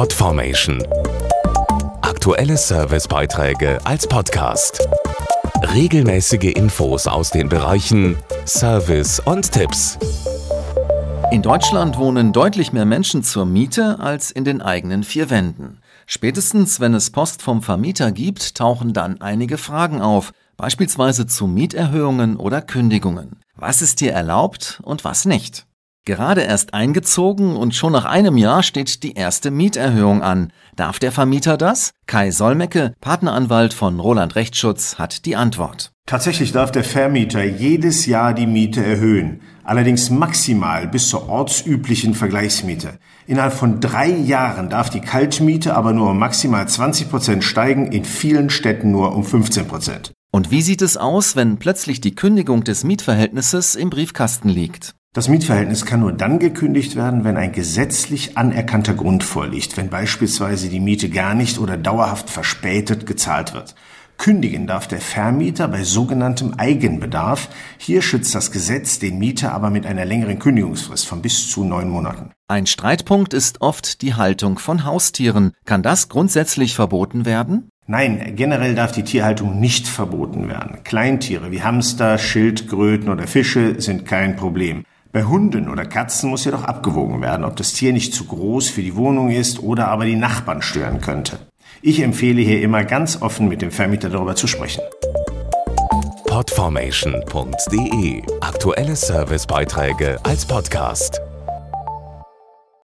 Podformation. Aktuelle Servicebeiträge als Podcast. Regelmäßige Infos aus den Bereichen Service und Tipps. In Deutschland wohnen deutlich mehr Menschen zur Miete als in den eigenen vier Wänden. Spätestens, wenn es Post vom Vermieter gibt, tauchen dann einige Fragen auf, beispielsweise zu Mieterhöhungen oder Kündigungen. Was ist dir erlaubt und was nicht? Gerade erst eingezogen und schon nach einem Jahr steht die erste Mieterhöhung an. Darf der Vermieter das? Kai Solmecke, Partneranwalt von Roland Rechtsschutz, hat die Antwort. Tatsächlich darf der Vermieter jedes Jahr die Miete erhöhen, allerdings maximal bis zur ortsüblichen Vergleichsmiete. Innerhalb von drei Jahren darf die Kaltmiete aber nur um maximal 20 Prozent steigen, in vielen Städten nur um 15 Prozent. Und wie sieht es aus, wenn plötzlich die Kündigung des Mietverhältnisses im Briefkasten liegt? Das Mietverhältnis kann nur dann gekündigt werden, wenn ein gesetzlich anerkannter Grund vorliegt, wenn beispielsweise die Miete gar nicht oder dauerhaft verspätet gezahlt wird. Kündigen darf der Vermieter bei sogenanntem Eigenbedarf. Hier schützt das Gesetz den Mieter aber mit einer längeren Kündigungsfrist von bis zu neun Monaten. Ein Streitpunkt ist oft die Haltung von Haustieren. Kann das grundsätzlich verboten werden? Nein, generell darf die Tierhaltung nicht verboten werden. Kleintiere wie Hamster, Schildkröten oder Fische sind kein Problem. Bei Hunden oder Katzen muss jedoch abgewogen werden, ob das Tier nicht zu groß für die Wohnung ist oder aber die Nachbarn stören könnte. Ich empfehle hier immer ganz offen mit dem Vermieter darüber zu sprechen. Podformation.de Aktuelle Servicebeiträge als Podcast.